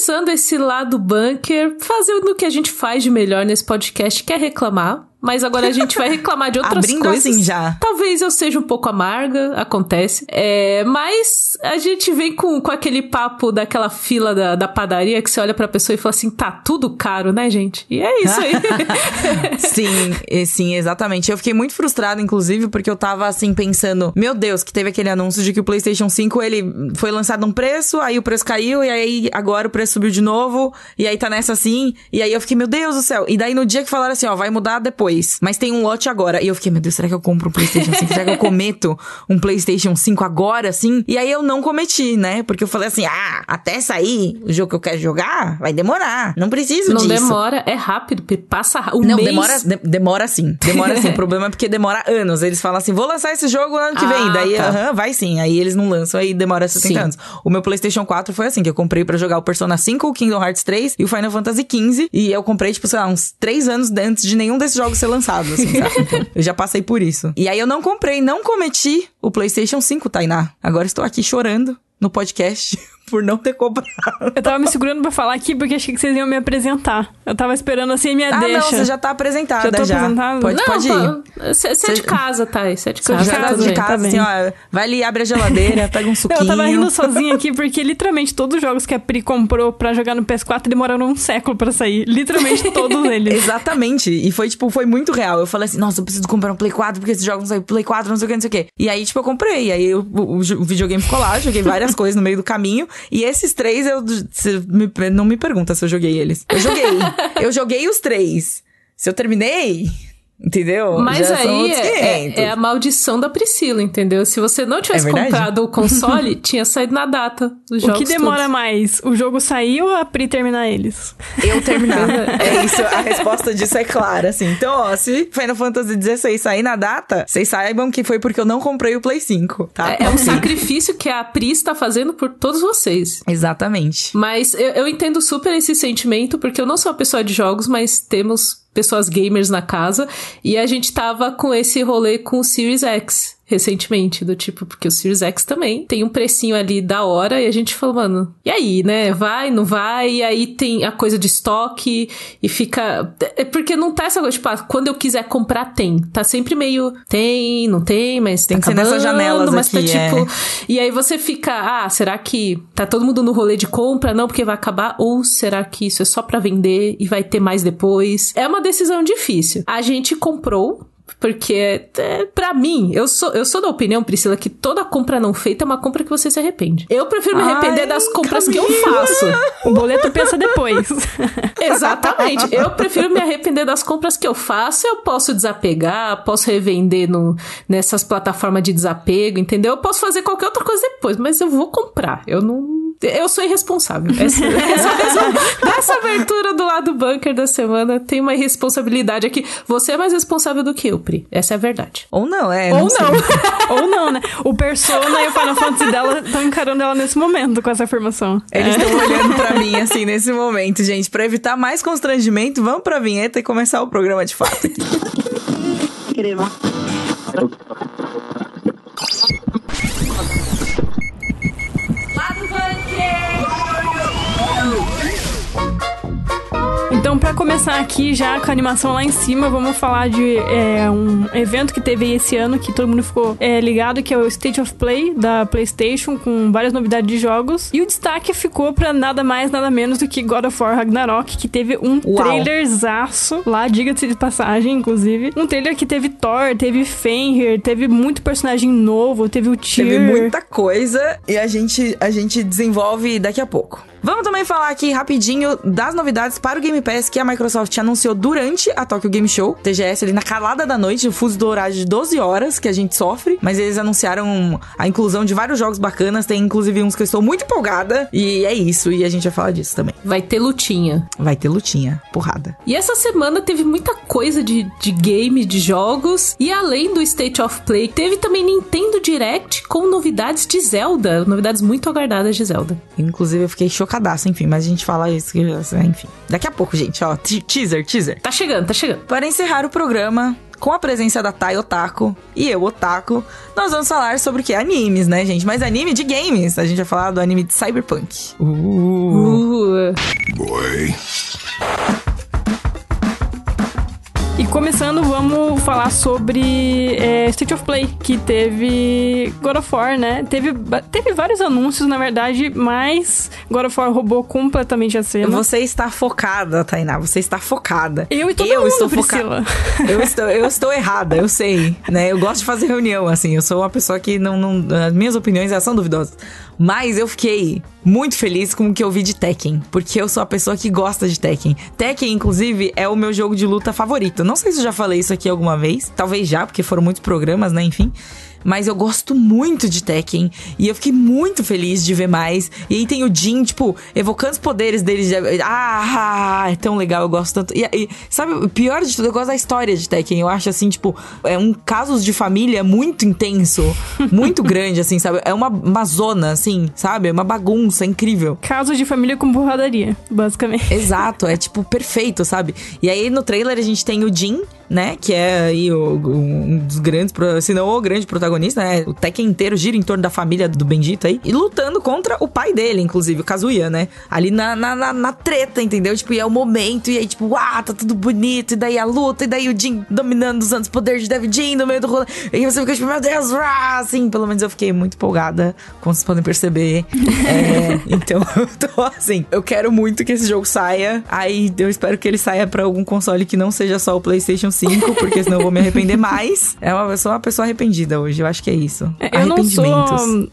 começando esse lado bunker, fazendo o que a gente faz de melhor nesse podcast, que é reclamar. Mas agora a gente vai reclamar de outras Abrindo coisas. assim já. Talvez eu seja um pouco amarga, acontece. É, mas a gente vem com, com aquele papo daquela fila da, da padaria que você olha pra pessoa e fala assim: tá tudo caro, né, gente? E é isso aí. Sim, sim, exatamente. Eu fiquei muito frustrada, inclusive, porque eu tava assim pensando, meu Deus, que teve aquele anúncio de que o PlayStation 5 ele foi lançado num preço, aí o preço caiu, e aí agora o preço subiu de novo, e aí tá nessa assim, e aí eu fiquei, meu Deus do céu. E daí no dia que falaram assim, ó, vai mudar depois, mas tem um lote agora. E eu fiquei, meu Deus, será que eu compro um PlayStation 5? será que eu cometo um PlayStation 5 agora, assim? E aí eu não cometi, né? Porque eu falei assim, ah, até sair o jogo que eu quero jogar, vai demorar. Não preciso Não disso. demora, é rápido, passa um Não, mês. demora, de- demora sim. Demora sim. o problema é porque demora anos. Eles falam assim, vou lançar esse jogo no ano que Ah, vem. Daí, tá. aham, vai sim. Aí eles não lançam, aí demora 70 Sim. anos. O meu PlayStation 4 foi assim, que eu comprei pra jogar o Persona 5, o Kingdom Hearts 3 e o Final Fantasy 15. E eu comprei, tipo, sei lá, uns 3 anos antes de nenhum desses jogos ser lançado, assim, sabe? Então, eu já passei por isso. E aí eu não comprei, não cometi o PlayStation 5, Tainá. Agora estou aqui chorando no podcast por não ter comprado. Eu tava me segurando pra falar aqui porque achei que vocês iam me apresentar. Eu tava esperando assim, minha Ah, deixa. não, você já tá apresentada Já tô já. apresentada? Pode, Não, pode ir. Você é de casa, Thay. Você é de Sou casa. de tá casa, tudo de bem. tá casa, assim, ó. Vai ali, abre a geladeira, pega um suquinho. Eu tava rindo sozinha aqui porque literalmente todos os jogos que a Pri comprou pra jogar no PS4 demoraram um século pra sair. Literalmente todos eles. Exatamente. E foi, tipo, foi muito real. Eu falei assim, nossa, eu preciso comprar um Play 4, porque esses jogos não saem Play 4, não sei o que, não sei o que. E aí, tipo, eu comprei. E aí eu- o, o videogame ficou lá, joguei várias coisas no meio do caminho. E esses três, eu me- não me pergunta se eu joguei eles. Eu joguei. eu joguei os três. Se eu terminei, entendeu? Mas Já aí é, 500. é- é a maldição da Priscila, entendeu? Se você não tivesse É comprado o console, tinha saído na data dos O jogos que demora todos. mais? O jogo sair ou a Pri terminar eles? Eu terminar. é isso, a resposta disso é clara, assim. Então, ó, se Final Fantasy XVI sair na data, vocês saibam que foi porque eu não comprei o Play 5, tá? É, é um sacrifício que a Pri está fazendo por todos vocês. Exatamente. Mas eu, eu entendo super esse sentimento, porque eu não sou uma pessoa de jogos, mas temos pessoas gamers na casa. E a gente tava com esse rolê com o Series X recentemente, do tipo, porque o Series X também tem um precinho ali da hora, e a gente falou, mano, e aí, né? Vai, não vai? E aí tem a coisa de estoque, e fica. É porque não tá essa coisa, tipo, ah, quando eu quiser comprar, tem. Tá sempre meio. Tem, não tem, mas Tem tá que ser nessas acabando, janelas mas tá aqui, tipo. é. E aí você fica, ah, será que tá todo mundo no rolê de compra? Não, porque vai acabar? Ou será que isso é só pra vender e vai ter mais depois? É uma decisão difícil. A gente comprou. Porque, é, pra mim, eu sou, eu sou da opinião, Priscila, que toda compra não feita é uma compra que você se arrepende. Eu prefiro me Ai, arrepender das compras que eu Camila! faço. O boleto pensa depois. Exatamente. Eu prefiro me arrepender das compras que eu faço. Eu posso desapegar, posso revender no, nessas plataformas de desapego, entendeu? Eu posso fazer qualquer outra coisa depois, mas eu vou comprar. Eu não. Eu sou irresponsável. Essa, essa, essa, essa abertura do lado bunker da semana tem uma irresponsabilidade aqui. Você é mais responsável do que eu, Pri. Essa é a verdade. Ou não, é. Ou sei. não. Ou não, né? O Persona e o Final Fantasy dela estão encarando ela nesse momento com essa afirmação. Eles estão olhando pra mim, assim, nesse momento, gente. Pra evitar mais constrangimento, vamos pra vinheta e começar o programa de fato aqui. Então, pra começar aqui, já com a animação lá em cima, vamos falar de é, um evento que teve esse ano, que todo mundo ficou é, ligado, que é o State of Play da PlayStation, com várias novidades de jogos. E o destaque ficou pra nada mais, nada menos do que God of War Ragnarok, que teve um Uau. trailerzaço lá, diga-se de passagem, inclusive. Um trailer que teve Thor, teve Fenrir, teve muito personagem novo, teve o Tyr. Teve muita coisa e a gente, a gente desenvolve daqui a pouco. Vamos também falar aqui rapidinho das novidades para o Game Pass que a Microsoft anunciou durante a Tokyo Game Show, TGS ali na calada da noite, o fuso do horário de 12 horas que a gente sofre, mas eles anunciaram a inclusão de vários jogos bacanas, tem inclusive uns que eu estou muito empolgada, e é isso, e a gente vai falar disso também. Vai ter lutinha. Vai ter lutinha, porrada. E essa semana teve muita coisa de, de game, de jogos. E além do State of Play, teve também Nintendo Direct com novidades de Zelda. Novidades muito aguardadas de Zelda. Inclusive eu fiquei chocadaça, enfim, mas a gente fala isso, enfim. Daqui a pouco, gente, ó. Teaser, teaser. Tá chegando, tá chegando. Para encerrar o programa, com a presença da Tai Otaku e eu, Otaku, nós vamos falar sobre o que? Animes, né, gente? Mas anime de games. A gente vai falar do anime de Cyberpunk. Uh. uh. Boy falar sobre é, State of Play, que teve God of War, né? Teve, teve vários anúncios, na verdade, mas God of War roubou completamente a cena. Você está focada, Tainá. Você está focada. Eu e todo eu mundo, estou focada. Eu estou, eu estou errada, eu sei, né? Eu gosto de fazer reunião, assim. Eu sou uma pessoa que não, não as minhas opiniões são duvidosas. Mas eu fiquei muito feliz com o que eu vi de Tekken, porque eu sou a pessoa que gosta de Tekken. Tekken, inclusive, é o meu jogo de luta favorito. Não sei se eu já falei isso aqui alguma vez, talvez já, porque foram muitos programas, né? Enfim. Mas eu gosto muito de Tekken. E eu fiquei muito feliz de ver mais. E aí tem o Jin, tipo, evocando os poderes dele. De... Ah, é tão legal, eu gosto tanto. E, e, sabe, o pior de tudo, eu gosto da história de Tekken. Eu acho assim, tipo, é um casos de família muito intenso. muito grande, assim, sabe? É uma, uma zona, assim, sabe? É uma bagunça incrível. Casos de família com porradaria, basicamente. Exato, é tipo perfeito, sabe? E aí no trailer a gente tem o Jin né? Que é aí o, um dos grandes, se não o grande protagonista, né? O Tekken inteiro gira em torno da família do Bendito aí. E lutando contra o pai dele, inclusive, o Kazuya, né? Ali na, na, na, na treta, entendeu? Tipo, e é o momento, e aí, tipo, ah, tá tudo bonito, e daí a luta, e daí o Jin dominando, os poderes de David Jin no meio do rolê. E você fica tipo, meu Deus, ah, assim, pelo menos eu fiquei muito empolgada, como vocês podem perceber. é, então, eu tô assim, eu quero muito que esse jogo saia. Aí eu espero que ele saia para algum console que não seja só o PlayStation 5, porque senão eu vou me arrepender mais. É uma, eu sou uma pessoa arrependida hoje, eu acho que é isso. É, eu não sou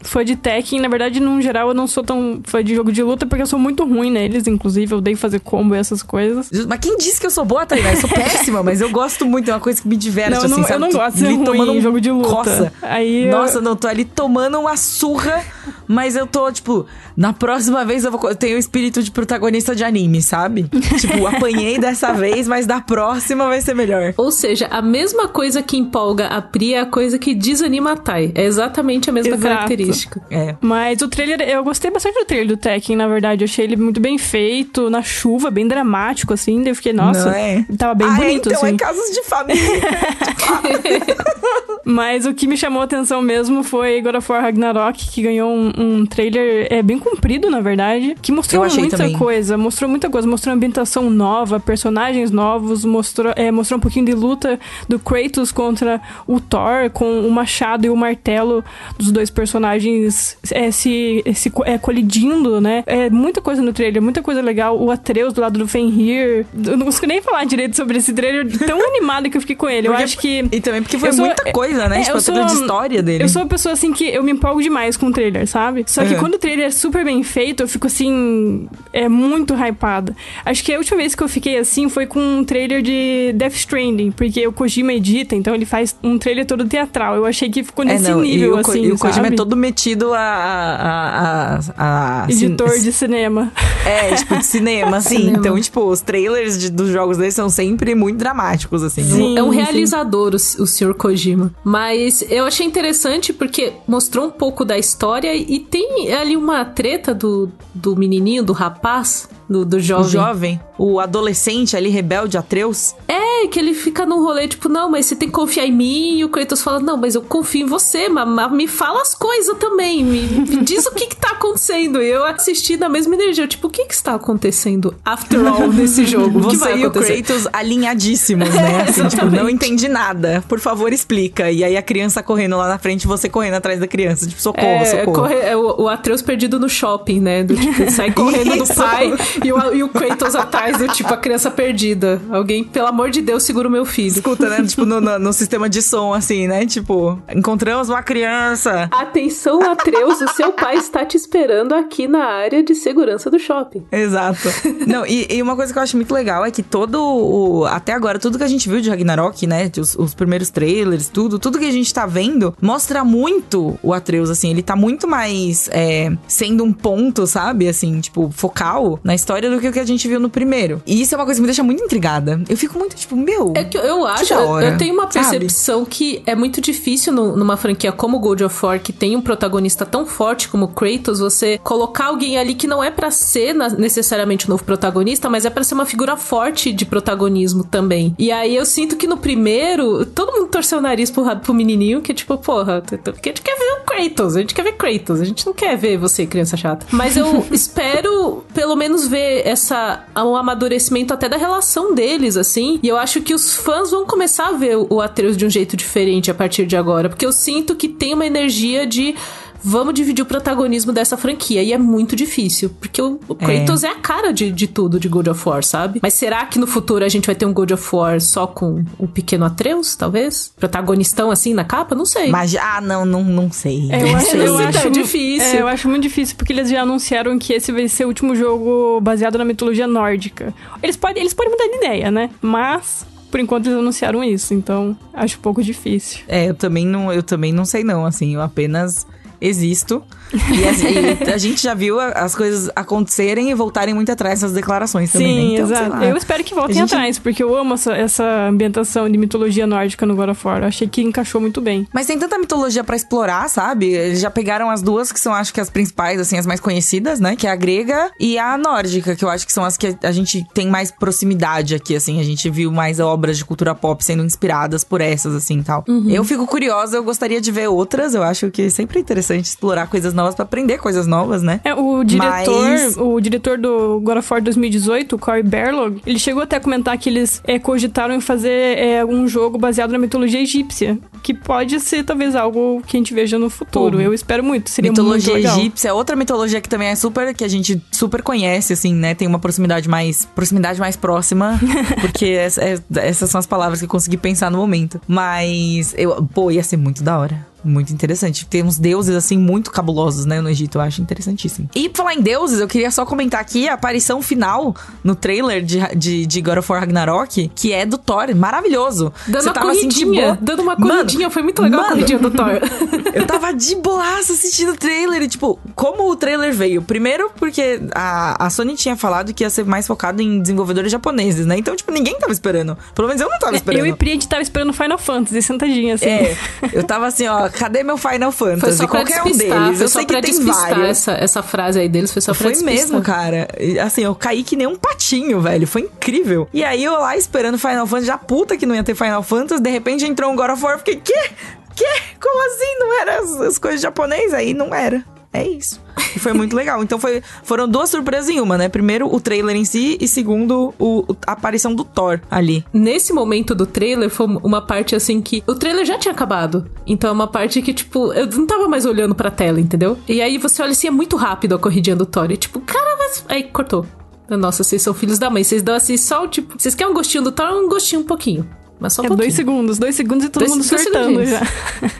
fã de Tekken, na verdade, no geral, eu não sou tão fã de jogo de luta, porque eu sou muito ruim neles, inclusive, eu odeio fazer combo e essas coisas. Mas quem disse que eu sou boa, Tainá? Eu sou péssima, mas eu gosto muito, é uma coisa que me diverte, não, assim, não, sabe? Eu não gosto de ser ruim em jogo de luta. Coça. Aí Nossa, eu... não, tô ali tomando uma surra, mas eu tô, tipo, na próxima vez eu, vou, eu tenho o espírito de protagonista de anime, sabe? tipo, apanhei dessa vez, mas da próxima vai ser melhor. Ou seja, a mesma coisa que empolga a Pri é a coisa que desanima a Tai. É exatamente a mesma Exato. característica. É. Mas o trailer, eu gostei bastante do trailer do Tekken, na verdade. Eu achei ele muito bem feito, na chuva, bem dramático, assim. Daí eu fiquei, nossa, é? tava bem ah, bonito, então assim. é casos de família. Mas o que me chamou a atenção mesmo foi God of War Ragnarok, que ganhou um, um trailer é, bem comprido, na verdade, que mostrou muita também. coisa. Mostrou muita coisa. Mostrou ambientação nova, personagens novos, mostrou, é, mostrou um pouquinho de luta do Kratos contra o Thor, com o machado e o martelo dos dois personagens é, se, se é, colidindo, né? É muita coisa no trailer, muita coisa legal. O Atreus do lado do Fenrir. Eu não consigo nem falar direito sobre esse trailer tão animado que eu fiquei com ele. Porque, eu acho que. E também porque foi sou, muita coisa, né? É, tipo, sou, de história dele. Eu sou uma pessoa assim que eu me empolgo demais com o trailer, sabe? Só que uhum. quando o trailer é super bem feito, eu fico assim. É muito hypada. Acho que a última vez que eu fiquei assim foi com um trailer de Death Stranding, porque o Kojima edita, então ele faz um trailer todo teatral. Eu achei que ficou é, nesse é, não, nível, e o, assim. E o Kojima é todo metido a. a, a, a Editor cin... de cinema. É, tipo, de cinema, assim. Cinema. Então, tipo, os trailers de, dos jogos dele são sempre muito dramáticos, assim. Sim, é um realizador, o, o Sr. Kojima. Mas eu achei interessante porque mostrou um pouco da história e tem ali uma treta do, do menininho, do rapaz, do, do jovem. O jovem, o adolescente ali, rebelde, Atreus. É, que ele fica num rolê, tipo, não, mas você tem que confiar em mim. E o Kratos fala, não, mas eu confio em você, mas, me fala as coisas também. Me, me diz o que que tá acontecendo. E eu assisti na mesma energia, tipo, o que que está acontecendo, after all, nesse jogo? Você e o Kratos alinhadíssimos, né? Assim, tipo, não entendi nada. Por favor, explica. E aí a criança correndo lá na frente, você correndo atrás da criança. Tipo, socorro, é, socorro. Corre, é o, o Atreus perdido no shopping, né? Do, tipo, sai correndo do pai e o, e o Kratos atrás do tipo a criança perdida. Alguém, pelo amor de Deus, segura o meu filho. Escuta, né? tipo, no, no, no, sistema de som, assim, né? Tipo, encontramos uma criança. Atenção, Atreus, o seu pai está te esperando aqui na área de segurança do shopping. Exato. Não, e, e uma coisa que eu acho muito legal é que todo o. Até agora, tudo que a gente viu de Ragnarok, né? Os, os primeiros trailers, tudo, tudo que a gente tá vendo mostra muito o Atreus, assim. Ele tá muito mais é, sendo um ponto, sabe? Assim, tipo, focal na história do que o que a gente viu no primeiro. E isso é uma coisa que me deixa muito intrigada. Eu fico muito tipo, meu. É que eu acho, eu, eu, tenho uma percepção sabe? que é muito difícil no, numa franquia como God of War, que tem um protagonista tão forte como Kratos, você colocar alguém ali que não é para ser na, necessariamente o novo protagonista, mas é para ser uma figura forte de protagonismo também. E aí eu sinto que no primeiro, todo mundo torceu o nariz pro, pro menininho, que tipo, porra, porque a gente quer ver o Kratos, a gente quer ver Kratos, a gente não quer ver você, criança chata. Mas eu espero pelo menos ver essa um amadurecimento até da relação deles, assim. E eu acho acho que os fãs vão começar a ver o Atreus de um jeito diferente a partir de agora, porque eu sinto que tem uma energia de vamos dividir o protagonismo dessa franquia. E é muito difícil, porque o, o Kratos é. é, a cara de, de tudo de God of War, sabe? Mas será que no futuro a gente vai ter um God of War só com o pequeno Atreus, talvez? Protagonistão assim na capa? Não sei. Mas, ah, não, não, não sei. É, eu acho, eu acho é difícil. É, eu acho muito difícil, porque eles já anunciaram que esse vai ser o último jogo baseado na mitologia nórdica. Eles podem, eles podem mudar de ideia, né? Mas por enquanto eles anunciaram isso, então acho um pouco difícil. É, eu também não, eu também não sei não, assim, eu apenas existo. E a, e a, gente já viu as coisas acontecerem e voltarem muito atrás essas declarações também. Sim, né? então, exato. Eu espero que voltem gente... atrás, porque eu amo essa, essa ambientação de mitologia nórdica no God of War. Eu achei que encaixou muito bem. Mas tem tanta mitologia para explorar, sabe? Eles já pegaram as duas que são, acho que as principais, assim, as mais conhecidas, né? Que é a grega e a nórdica, que eu acho que são as que a gente tem mais proximidade aqui, assim. A gente viu mais obras de cultura pop sendo inspiradas por essas, assim, tal. Uhum. Eu fico curiosa, eu gostaria de ver outras. Eu acho que é sempre interessante explorar coisas novas para aprender coisas novas, né? É, o diretor, Mas... o diretor do God of War 2018, o Corey Barlog, ele chegou até a comentar que eles é, cogitaram em fazer é, um jogo baseado na mitologia egípcia, que pode ser talvez algo que a gente veja no futuro. Pô, Eu espero muito, seria mitologia muito legal. egípcia, outra mitologia que também é super que a gente super conhece assim, né? Tem uma proximidade mais proximidade mais próxima, porque essa, é, essas são as palavras que eu consegui pensar no momento. Mas eu, pô, ia ser muito da hora. Muito interessante. Temos deuses, assim, muito cabulosos, né, no Egito. Eu acho interessantíssimo. E falar em deuses, eu queria só comentar aqui a aparição final no trailer de, de, de God of War Ragnarok, que é do Thor. Maravilhoso. Dando Você uma tava, corridinha. Assim, dando uma corridinha. Mano, Foi muito legal mano, a corridinha do Thor. eu tava de boaça assistindo o trailer. E, tipo, como o trailer veio? Primeiro, porque a, a Sony tinha falado que ia ser mais focado em desenvolvedores japoneses, né? Então, tipo, ninguém tava esperando. Pelo menos eu não tava esperando. Eu e Pri, a gente tava esperando Final Fantasy, sentadinha, assim. É. Eu tava assim, ó, cadê meu Final Fantasy? Foi só pra Qualquer despistar, um deles. Eu sei que tem vários. Essa, essa frase aí deles foi só pra Foi despistar. mesmo, cara. Assim, eu caí que nem um patinho, velho. Foi incrível. E aí eu lá esperando Final Fantasy, já puta que não ia ter Final Fantasy, de repente entrou um God of War, fiquei, quê? Quê? Como assim? Não era as, as coisas japonesas? Aí não era. É isso. E foi muito legal. Então foi, foram duas surpresas em uma, né? Primeiro, o trailer em si, e segundo, o, a aparição do Thor ali. Nesse momento do trailer, foi uma parte assim que. O trailer já tinha acabado. Então é uma parte que, tipo, eu não tava mais olhando pra tela, entendeu? E aí você olha assim, é muito rápido a corridinha do Thor. E tipo, cara, mas. Aí cortou. Nossa, vocês são filhos da mãe. Vocês dão assim só, tipo. Vocês querem um gostinho do Thor? Um gostinho um pouquinho. Mas só um é dois segundos, dois segundos e todo dois, mundo surtando já.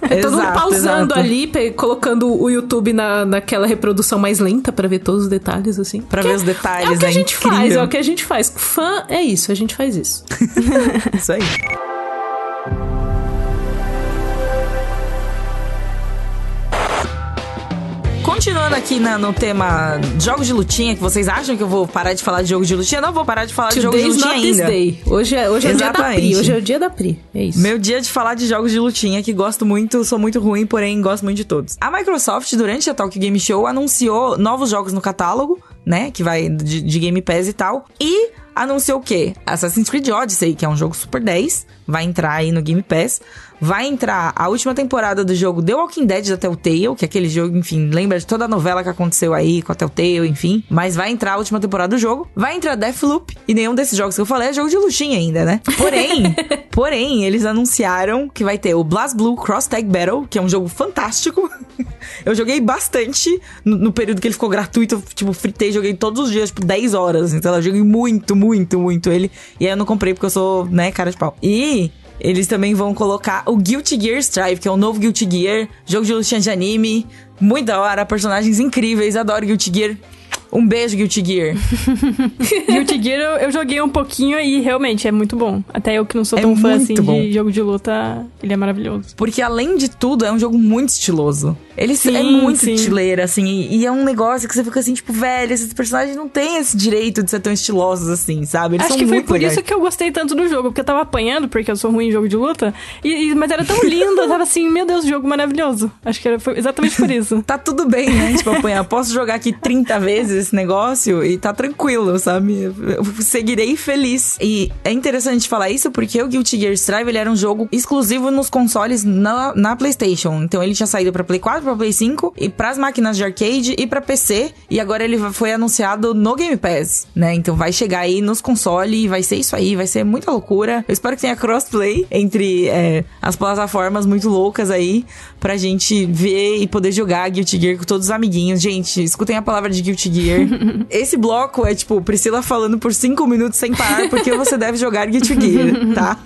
É todo mundo pausando exato. ali, colocando o YouTube na, naquela reprodução mais lenta para ver todos os detalhes, assim. Pra ver os detalhes, é o que é a gente incrível. faz, é o que a gente faz. Fã é isso, a gente faz isso. isso aí. Continuando aqui na, no tema jogos de lutinha, que vocês acham que eu vou parar de falar de jogos de lutinha? Não vou parar de falar Today's de jogos de lutinha ainda. Day. Hoje é, hoje é o dia da Pri. Hoje é o dia da Pri. É isso. Meu dia de falar de jogos de lutinha, que gosto muito, sou muito ruim, porém gosto muito de todos. A Microsoft, durante a Talk Game Show, anunciou novos jogos no catálogo, né? Que vai de, de Game Pass e tal. E anunciou o quê? Assassin's Creed Odyssey, que é um jogo Super 10, vai entrar aí no Game Pass. Vai entrar a última temporada do jogo The Walking Dead da Telltale, que é aquele jogo, enfim, lembra de toda a novela que aconteceu aí com a Telltale, enfim. Mas vai entrar a última temporada do jogo. Vai entrar Deathloop, e nenhum desses jogos que eu falei é jogo de luxinha ainda, né? Porém, porém, eles anunciaram que vai ter o Blast Blue Cross Tag Battle, que é um jogo fantástico. eu joguei bastante no, no, período que ele ficou gratuito, tipo, fritei, joguei todos os dias, tipo, 10 horas. Então eu joguei muito, muito, muito ele. E aí eu não comprei porque eu sou, né, cara de pau. E eles também vão colocar o Guilty Gear Strive, que é o novo Guilty Gear, jogo de lutinha de anime. Muito da hora, personagens incríveis, adoro Guilty Gear. Um beijo, Guilty Gear. Guilty Gear eu, eu, joguei um pouquinho e realmente é muito bom. Até eu que não sou é tão fã assim bom. de jogo de luta, ele é maravilhoso. Porque além de tudo, é um jogo muito estiloso. Ele sim, é muito sim. estileiro, assim, e, e, é um negócio que você fica assim, tipo, velho, esses personagens não têm esse direito de ser tão estilosos assim, sabe? Eles Acho que foi por legais. isso que eu gostei tanto do jogo, porque eu tava apanhando, porque eu sou ruim em jogo de luta, e, e mas era tão lindo, eu tava assim, meu Deus, jogo maravilhoso. Acho que era, foi exatamente por isso. tá tudo bem, né? Tipo, apanhar. Posso jogar aqui 30 vezes esse negócio e tá tranquilo, sabe? Eu seguirei feliz. E é interessante falar isso porque o Guilty Gear Strive ele era um jogo exclusivo nos consoles na, na PlayStation. Então ele tinha saído para Play 4, pra Play 5 e pras máquinas de arcade e pra PC. E agora ele foi anunciado no Game Pass, né? Então vai chegar aí nos consoles e vai ser isso aí, vai ser muita loucura. Eu espero que tenha crossplay entre é, as plataformas muito loucas aí pra gente ver e poder jogar Guilty Gear com todos os amiguinhos. Gente, escutem a palavra de Guilty Gear. Esse bloco é tipo Priscila falando por cinco minutos sem parar porque você deve jogar Guilty Gear, tá?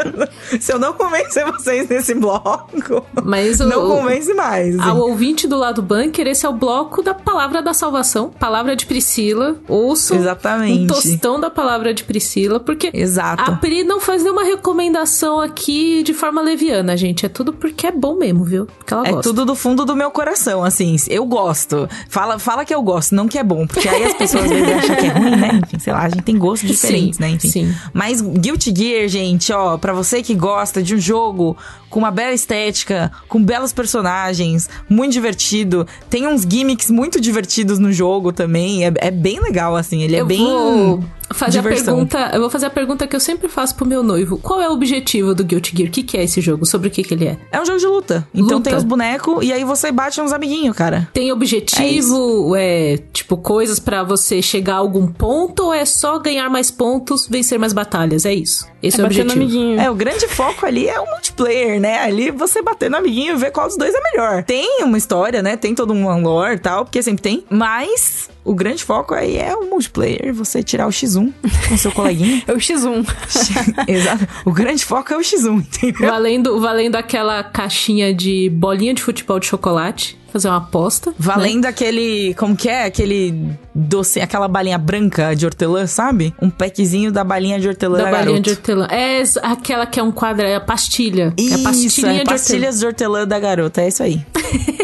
Se eu não convencer vocês nesse bloco, Mas o, não convence mais. assim. Ao ouvinte do lado bunker, esse é o bloco da palavra da salvação, palavra de Priscila. Ouçam Exatamente. um tostão da palavra de Priscila, porque Exato. a Pri não faz nenhuma recomendação aqui de forma leviana, gente. É tudo porque é bom mesmo, viu? Porque ela É gosta. tudo do fundo do meu coração, assim. Eu gosto. Fala, fala que eu gosto, não que é bom. Porque aí as pessoas às vezes acham que é ruim, né? Enfim, sei lá, a gente tem gostos diferentes, Sim, né? Enfim. sim. Mas Guilty Gear, gente, ó, pra você que gosta de um jogo com uma bela estética, com belos personagens, muito divertido, tem uns gimmicks muito divertidos no jogo também. É, é bem legal, assim. Ele é eu bem. vou fazer a diversão. pergunta. Eu vou fazer a pergunta que eu sempre faço pro meu noivo. Qual é o objetivo do Guilty Gear? O que, que é esse jogo? Sobre o que, que ele é? É um jogo de luta. Então Luta. tem os bonecos e aí você bate uns amiguinhos, cara. Tem objetivo, é, tipo, coisas pra você chegar a algum ponto ou é só ganhar mais pontos, vencer mais batalhas? É isso. Esse é, É o objetivo. amiguinho. É, o grande foco ali é o multiplayer, né? Ali você bater no amiguinho e ver qual dos dois é melhor. Tem uma história, né? Tem todo um lore e tal, porque sempre tem. Mas o grande foco aí é o multiplayer, você tirar o X1 com seu coleguinha. É o X1. Exato. O grande foco é o X1, entendeu? Valendo, valendo aquela caixinha de bolinha de futebol de chocolate. Fazer uma aposta. Valendo aquele. Como que é? Aquele doce, aquela balinha branca de hortelã, sabe? Um packzinho da balinha de hortelã Da balinha garoto. de hortelã. É aquela que é um quadro, é a pastilha. é a Isso, pastilhinha é de pastilhas de hortelã da garota, é isso aí.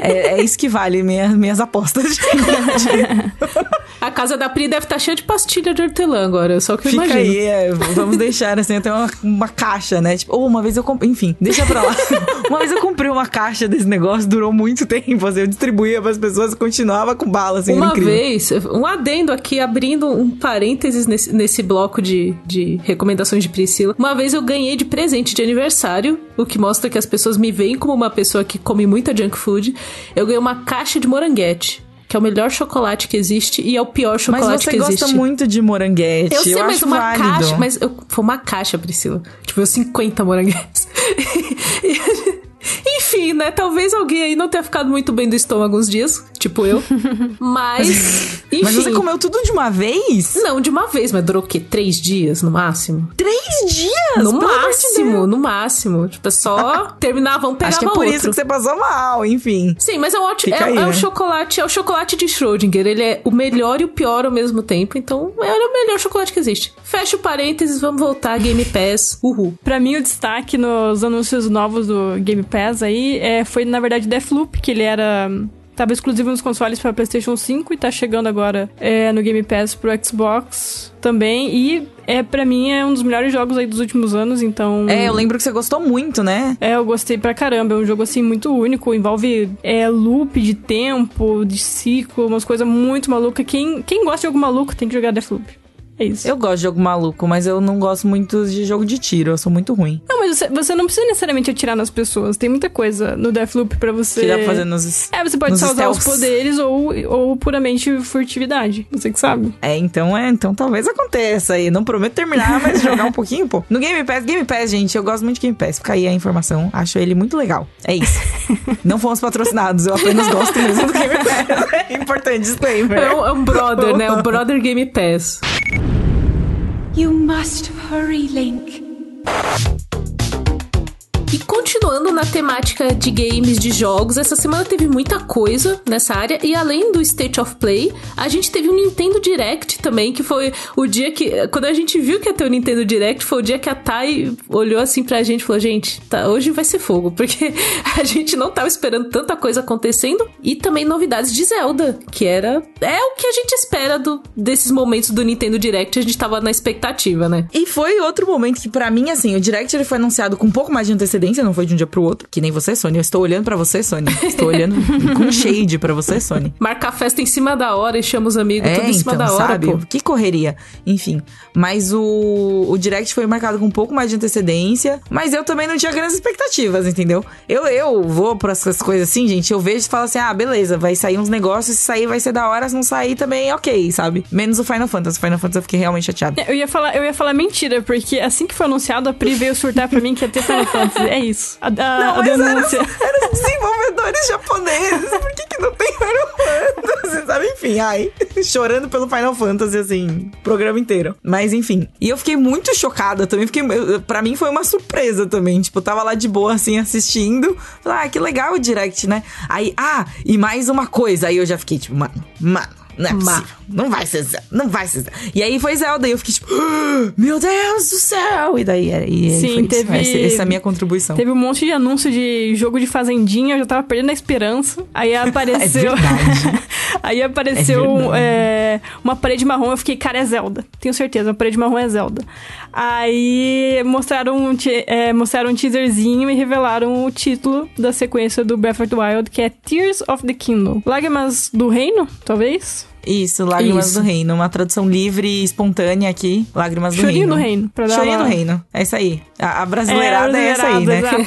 é, é isso que vale minha, minhas apostas. A casa da Pri deve estar cheia de pastilha de hortelã agora, só que eu Fica imagino. aí, é, vamos deixar assim, até uma, uma caixa, né? Tipo, ou uma vez eu comprei, enfim, deixa pra lá. uma vez eu comprei uma caixa desse negócio, durou muito tempo, assim, eu distribuía pras pessoas e continuava com bala, assim, Uma vez, um adendo aqui, abrindo um parênteses nesse, nesse bloco de, de recomendações de Priscila. Uma vez eu ganhei de presente de aniversário, o que mostra que as pessoas me veem como uma pessoa que come muita junk food. Eu ganhei uma caixa de moranguete, que é o melhor chocolate que existe e é o pior Mas chocolate você que gosta existe. muito de moranguete. Eu sei, mas acho uma válido. caixa. Mas eu, foi uma caixa, Priscila. Tipo, eu 50 moranguetes. Enfim, né? Talvez alguém aí não tenha ficado muito bem do estômago uns dias, tipo eu. Mas. Enfim. Mas você comeu tudo de uma vez? Não, de uma vez, mas durou o quê? Três dias no máximo? Três dias? no máximo, no máximo. Tipo, é só terminava um, pegava Acho que é por outro. isso que você passou mal, enfim. Sim, mas é um ótimo. É, aí, é o né? chocolate, é o chocolate de Schrödinger. Ele é o melhor e o pior ao mesmo tempo. Então, é o melhor chocolate que existe. Fecha o parênteses, vamos voltar. Game Pass. Uhul. Pra mim, o destaque nos anúncios novos do Game Pass aí é, foi, na verdade, Deathloop, que ele era. Tava exclusivo nos consoles para PlayStation 5 e tá chegando agora é, no Game Pass pro Xbox também. E é para mim é um dos melhores jogos aí dos últimos anos, então. É, eu lembro que você gostou muito, né? É, eu gostei pra caramba. É um jogo, assim, muito único. Envolve é, loop de tempo, de ciclo, umas coisas muito malucas. Quem, quem gosta de jogo maluco tem que jogar Deathloop. É isso. Eu gosto de jogo maluco, mas eu não gosto muito de jogo de tiro, eu sou muito ruim. Não, mas você, você não precisa necessariamente atirar nas pessoas. Tem muita coisa no Deathloop pra você... Que dá pra fazer nos... É, você pode só usar os poderes ou, ou puramente furtividade. Você que sabe. É, então é, então talvez aconteça aí. Não prometo terminar, mas jogar um pouquinho, pô. No Game Pass, Game Pass, gente, eu gosto muito de Game Pass. Fica aí a informação. Acho ele muito legal. É isso. não fomos patrocinados, eu apenas gosto mesmo do Game Pass. É importante, disclaimer. É um, é um brother, né? O brother Game Pass. You must hurry, Link. E continuando na temática de games, de jogos, essa semana teve muita coisa nessa área. E além do State of Play, a gente teve um Nintendo Direct também, que foi o dia que. Quando a gente viu que ia ter o Nintendo Direct, foi o dia que a Thay olhou assim pra gente e falou: gente, tá, hoje vai ser fogo, porque a gente não tava esperando tanta coisa acontecendo. E também novidades de Zelda, que era. É o que a gente espera do, desses momentos do Nintendo Direct, a gente tava na expectativa, né? E foi outro momento que, pra mim, assim, o Direct ele foi anunciado com um pouco mais de antecedência, não foi de um dia pro outro. Que nem você, Sony. Eu estou olhando pra você, Sony. Estou olhando com shade pra você, Sony. Marcar festa em cima da hora e chama os amigos É, tudo em cima então, da hora, sabe? pô. Que correria. Enfim. Mas o, o Direct foi marcado com um pouco mais de antecedência. Mas eu também não tinha grandes expectativas, entendeu? Eu, eu vou pra essas coisas assim, gente. Eu vejo e falo assim: ah, beleza, vai sair uns negócios. Se sair, vai ser da hora. Se não sair, também ok, sabe? Menos o Final Fantasy. O Final Fantasy eu fiquei realmente chateada. Eu ia, falar, eu ia falar mentira, porque assim que foi anunciado, a Pri veio surtar pra mim que ia ter Final Fantasy. É isso. A, a, Não, a denúncia. era os desenvolvedores japoneses. Por que, que não tem Final Fantasy? Sabe? Enfim, ai. Chorando pelo Final Fantasy, assim, programa inteiro. Mas enfim. E eu fiquei muito chocada também. Fiquei, pra mim foi uma surpresa também. Tipo, eu tava lá de boa, assim, assistindo. Falei, ah, que legal o direct, né? Aí, ah, e mais uma coisa. Aí eu já fiquei, tipo, mano, mano. Não é possível. Não vai ser Zelda. Não vai ser Zelda. E aí foi Zelda. E eu fiquei tipo, "Ah, meu Deus do céu. E daí, era- e aí Sim, foi isso. teve- Essa, essa é a minha contribuição. Teve um monte de anúncio de jogo de fazendinha, eu já tava perdendo a esperança. Aí apareceu. É aí apareceu É é, uma parede marrom, eu fiquei, cara, é Zelda. Tenho certeza, a parede marrom é Zelda. Aí mostraram um, é, mostraram um teaserzinho e revelaram o título da sequência do Breath of the Wild, que é Tears of the Kingdom. Lágrimas do Reino, talvez? Isso, Lágrimas Isso. do Reino. Uma tradução livre e espontânea aqui. Lágrimas do Chorinho Reino. do Reino, pra dar Chorinho uma- do Reino. É isso aí. A, a brasileirada é, essa aí, né? exato.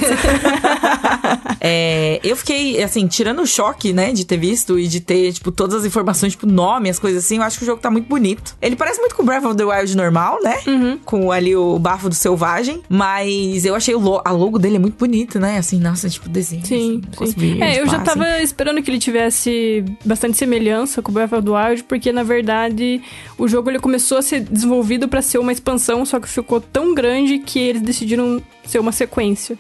É, eu fiquei, assim, tirando o choque, né, de ter visto e de ter, tipo, todas as informações, tipo, nome, as coisas assim, eu acho que o jogo tá muito bonito. Ele parece muito com Breath of the Wild normal, né? Uhum. Com ali o bafo do selvagem. Mas eu achei o lo a logo dele é muito bonito, né? Assim, nossa, tipo, desenho. Sim, assim, sim. É, eu já pá, tava assim. esperando que ele tivesse bastante semelhança com o Breath of the Wild, porque na verdade o jogo ele começou a ser desenvolvido pra ser uma expansão, só que ficou tão grande que eles decidiram ser uma sequência.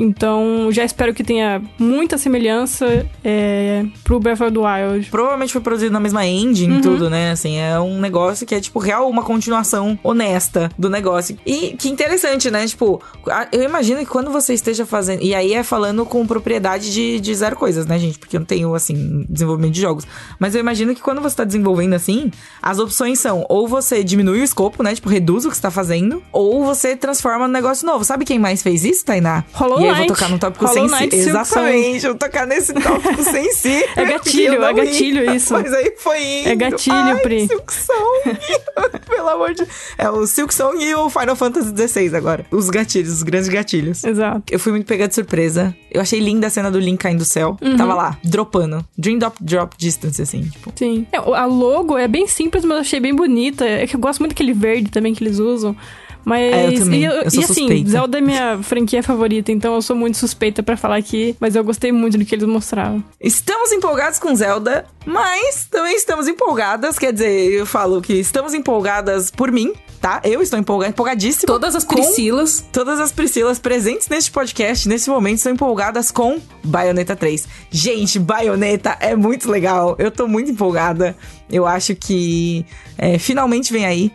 Então, já espero que tenha muita semelhança é, pro Breath of the Wild. Provavelmente foi produzido na mesma engine Uhum. tudo, né? Assim, é um negócio que é, tipo, real uma continuação honesta do negócio. E que interessante, né? Tipo, eu imagino que quando você esteja fazendo. E aí é falando com propriedade de, de zero coisas, né, gente? Porque eu não tenho, assim, desenvolvimento de jogos. Mas eu imagino que quando você tá desenvolvendo assim, as opções são ou você diminui o escopo, né? Tipo, reduz o que você tá fazendo, ou você transforma no negócio novo. Sabe quem mais fez isso, Tainá? Hollow aí eu vou tocar no tópico Hollow sem si. Exatamente, eu vou tocar nesse tópico sem si. É gatilho, é gatilho isso. Mas aí foi indo. É gatilho, Ai, Pri. Silk Song. Pelo amor de... É o Silk Song e o Final Fantasy XVI agora. Os gatilhos, os grandes gatilhos. Exato. Eu fui muito pegada de surpresa. Eu achei linda a cena do Link caindo do céu. Uhum. Tava lá, dropando. Dream Drop, drop Distance, assim, tipo. Sim. É, a logo é bem simples, mas eu achei bem bonita. É que eu gosto muito daquele verde também que eles usam. Mas. É, eu também. E, Eu sou e assim, suspeita. Zelda é minha franquia favorita, então eu sou muito suspeita pra falar aqui, mas eu gostei muito do que eles mostraram. Estamos empolgados com Zelda, mas também estamos empolgadas. Quer dizer, eu falo que estamos empolgadas por mim, tá? Eu estou empolgada, empolgadíssima. Todas as com Priscilas. Todas as Priscilas presentes neste podcast, nesse momento, estão empolgadas com Bayonetta 3. Gente, Bayonetta é muito legal. Eu tô muito empolgada. Eu acho que é, finalmente vem aí.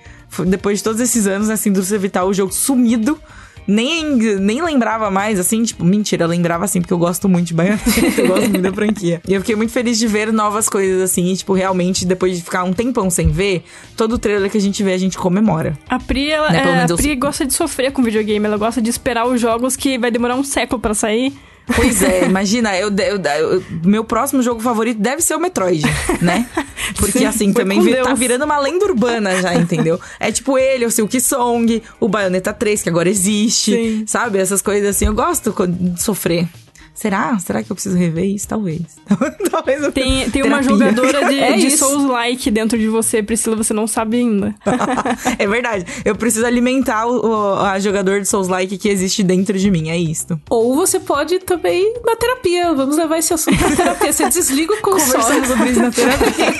Depois de todos esses anos, assim, do Vital, o jogo sumido. Nem, nem lembrava mais, assim, tipo, mentira, eu lembrava assim, porque eu gosto muito de Bayonetta, eu gosto muito da franquia. E eu fiquei muito feliz de ver novas coisas, assim, e, tipo, realmente, depois de ficar um tempão sem ver, todo o trailer que a gente vê, a gente comemora. A Pri, ela, Né, é, a eu Pri sou- gosta de sofrer com videogame, ela gosta de esperar os jogos que vai demorar um século pra sair. Pois é, imagina, eu, eu- eu- meu próximo jogo favorito deve ser o Metroid, né? Porque Sim, assim, também vi- tá virando uma lenda urbana já, entendeu? É tipo ele, o Silk Song, o Bayonetta 3, que agora existe, Sim. sabe? Essas coisas assim, eu gosto de sofrer. Será? Será que eu preciso rever isso? Talvez. Talvez eu Tem, tem uma jogadora de, É de. Souls-like dentro de você, Priscila, você não sabe ainda. é verdade. Eu preciso alimentar o, o- a jogador de Souls-like que existe dentro de mim, é isto. Ou você pode também ir na terapia. Vamos levar esse assunto na terapia. Você desliga o console. Conversamos sobre isso na terapia.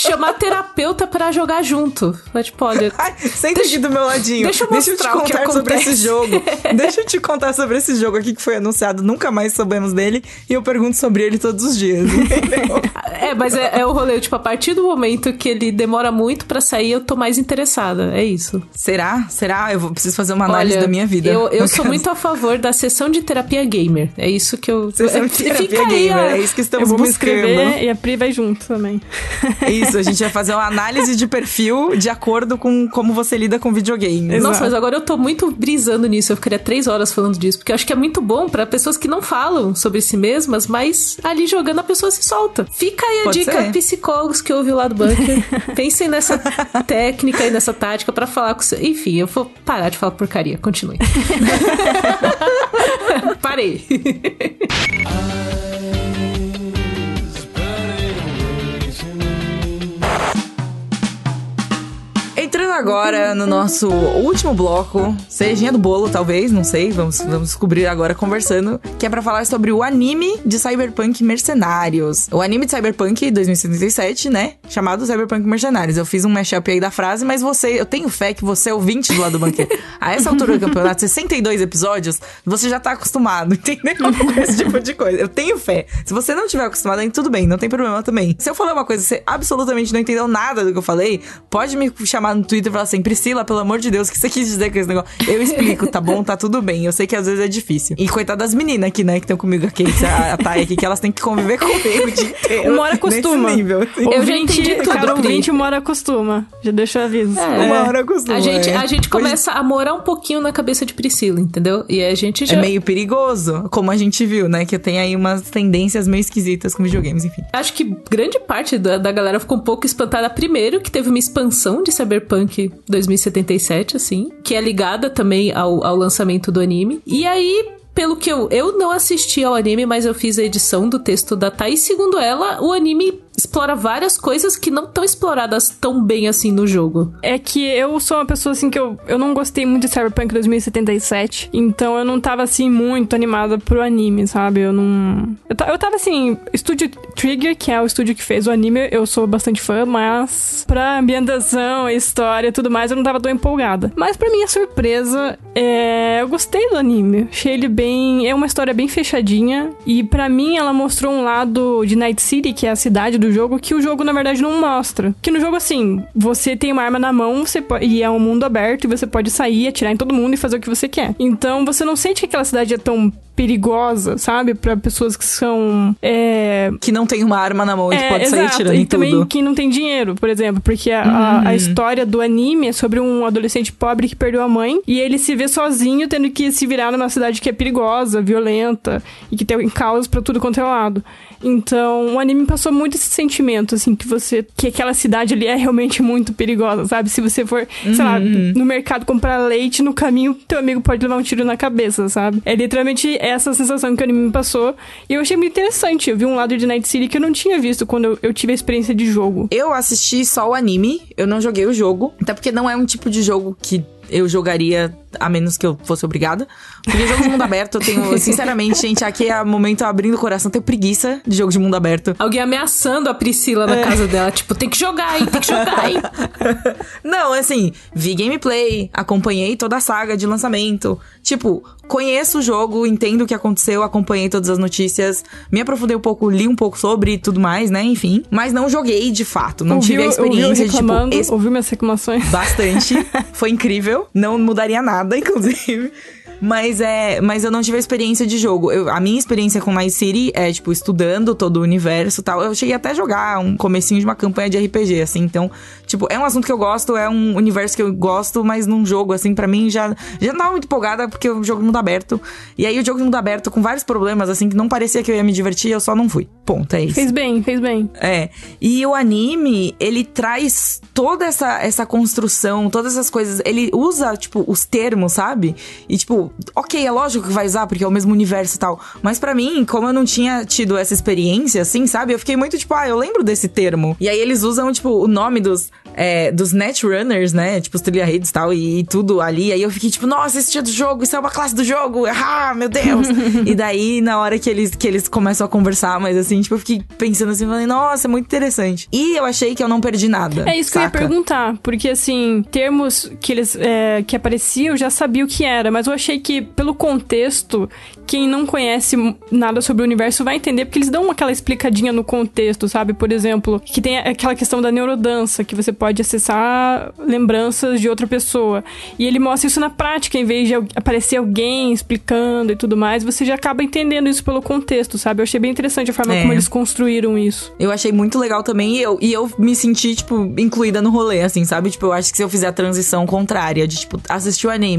Chamar terapeuta pra jogar junto. Vai, tipo, olha. Ai, senta aqui do meu ladinho. deixa eu te mostrar o que contar sobre esse jogo. deixa eu te contar sobre esse jogo aqui que foi anunciado. Nunca mais soubemos dele. E eu pergunto sobre ele todos os dias, entendeu? É, mas é, é o rolê. Tipo, a partir do momento que ele demora muito pra sair, eu tô mais interessada. É isso. Será? Será? Eu vou, preciso fazer uma análise Olha, da minha vida. Eu, eu sou caso. muito a favor da sessão de terapia gamer. É isso que eu. Sessão de terapia gamer. É isso que Eu estamos vou me buscando. inscrever e a Pri vai junto também. Isso Isso, a gente vai fazer uma análise de perfil de acordo com como você lida com videogame. Exato. Nossa, mas agora eu tô muito brisando nisso. Eu ficaria três horas falando disso, porque eu acho que é muito bom pra pessoas que não falam sobre si mesmas, mas ali jogando a pessoa se solta. Fica aí a Pode dica, ser. psicólogos que ouvem lá do bunker. Pensem nessa técnica e nessa tática pra falar com você. Enfim, eu vou parar de falar porcaria. Continue. Parei. Agora no nosso último bloco, cerejinha do bolo, talvez, não sei, vamos, vamos descobrir agora conversando, que é pra falar sobre o anime de Cyberpunk Mercenários. O anime de Cyberpunk 2077, né? Chamado Cyberpunk Mercenários. Eu fiz um mashup aí da frase, mas você, eu tenho fé que você é ouvinte do lado do banqueiro. A essa altura do campeonato, 62 episódios, você já tá acostumado, entendeu? Com esse tipo de coisa. Eu tenho fé. Se você não tiver acostumado, aí tudo bem, não tem problema também. Se eu falar uma coisa e você absolutamente não entendeu nada do que eu falei, pode me chamar no Twitter e falar assim, Priscila, pelo amor de Deus, o que você quis dizer com esse negócio? Eu explico, tá bom? Tá tudo bem. Eu sei que às vezes é difícil. E coitada das meninas aqui, né, que estão comigo aqui, a, a Thay aqui, que elas têm que conviver comigo o dia inteiro. Uma hora costuma. Nesse nível. assim. Eu já Ouvinte, entendi tudo, cara, ouvinte, uma hora costuma. Já deixa eu aviso. É. Uma hora costuma. A gente, é. a gente Hoje começa a morar um pouquinho na cabeça de Priscila, entendeu? E a gente já. É meio perigoso, como a gente viu, né? Que tem aí umas tendências meio esquisitas com videogames, enfim. Acho que grande parte da, da galera ficou um pouco espantada. Primeiro, que teve uma expansão de Cyberpunk 2077, assim, que é ligada também ao, ao lançamento do anime. E aí. Pelo que eu. Eu não assisti ao anime, mas eu fiz a edição do texto da Thay. Segundo ela, o anime explora várias coisas que não estão exploradas tão bem assim no jogo. É que eu sou uma pessoa assim que eu, eu não gostei muito de Cyberpunk 2077, então eu não tava assim muito animada pro anime, sabe? Eu não. Eu, eu tava assim, Estúdio Trigger, que é o estúdio que fez o anime, eu sou bastante fã, mas pra ambientação, história e tudo mais, eu não tava tão empolgada. Mas pra minha surpresa, é, eu gostei do anime. Achei ele bem. É uma história bem fechadinha. E pra mim, ela mostrou um lado de Night City, que é a cidade do jogo, que o jogo na verdade não mostra. Que no jogo, assim, você tem uma arma na mão você po- e é um mundo aberto e você pode sair, atirar em todo mundo e fazer o que você quer. Então você não sente que aquela cidade é tão perigosa, sabe? Pra pessoas que são. É, Que não tem uma arma na mão e que é, pode sair exato. tirando e em também tudo. Uhum. quem não tem dinheiro, por exemplo, porque a, a- a história do anime é sobre um adolescente pobre que perdeu a mãe e ele se vê sozinho tendo que se virar numa cidade que é perigosa, violenta e que tem caos pra tudo quanto é lado. Então, o anime passou muito esse sentimento, assim, que você. que aquela cidade ali é realmente muito perigosa, sabe? Se você for, sei lá, Uhum, no mercado comprar leite, no caminho, teu amigo pode levar um tiro na cabeça, sabe? É literalmente essa sensação que o anime me passou. E eu achei muito interessante. Eu vi um lado de Night City que eu não tinha visto quando eu, eu tive a experiência de jogo. Eu assisti só o anime, eu não joguei o jogo. Até porque não é um tipo de jogo que eu jogaria a menos que eu fosse obrigada. Porque jogo de mundo aberto, eu tenho, sinceramente, gente, aqui é o momento abrindo o coração, eu tenho preguiça de jogo de mundo aberto. Alguém ameaçando a Priscila na casa dela, tipo, tem que jogar, hein? Tem que jogar, hein? Não, assim, vi gameplay, acompanhei toda a saga de lançamento. Tipo, conheço o jogo, entendo o que aconteceu, acompanhei todas as notícias, me aprofundei um pouco, li um pouco sobre e tudo mais, né? Enfim. Mas não joguei de fato, não tive a ouviu experiência de, tipo, esse ouviu minhas reclamações. bastante. Foi incrível. Não mudaria nada, inclusive. Mas é, mas eu não tive a experiência de jogo. Eu- a minha experiência com Night City é tipo estudando todo o universo, e tal. Eu cheguei até a jogar um comecinho de uma campanha de RPG assim. Então, tipo, é um assunto que eu gosto, é um universo que eu gosto, mas num jogo assim, pra mim já já não tava muito empolgada porque o jogo de mundo aberto. E aí o jogo de mundo aberto com vários problemas assim que não parecia que eu ia me divertir, eu só não fui. Ponto, é isso. Fez bem, fez bem. É. E o anime, ele traz toda essa, essa construção, todas essas coisas. Ele usa, tipo, os termos, sabe? E, tipo, ok, é lógico que vai usar, porque é o mesmo universo e tal. Mas pra mim, como eu não tinha tido essa experiência, assim, sabe? Eu fiquei muito, tipo, ah, eu lembro desse termo. E aí eles usam, tipo, o nome dos, é, dos Netrunners, né? Tipo, os trilha-redes e tal, e, tudo ali. Aí eu fiquei, tipo, nossa, esse dia do jogo, isso é uma classe do jogo. Ah, meu Deus! e daí, na hora que eles, que eles começam a conversar, mas assim, tipo, eu fiquei pensando assim, falei, nossa, é muito interessante. E eu achei que eu não perdi nada. É isso saca? que eu ia perguntar, porque assim, termos que eles é, que apareciam, já sabia o que era, mas eu achei que, pelo contexto, quem não conhece nada sobre o universo vai entender, porque eles dão aquela explicadinha no contexto, sabe? Por exemplo, que tem aquela questão da neurodança, que você pode acessar lembranças de outra pessoa. E ele mostra isso na prática, em vez de aparecer alguém explicando e tudo mais, você já acaba entendendo isso pelo contexto, sabe? Eu achei bem interessante a forma É. como eles construíram isso. Eu achei muito legal também e eu, e eu me senti, tipo, incluída no rolê, assim, sabe? Tipo, eu acho que se eu fizer a transição contrária de, tipo, assistir o anime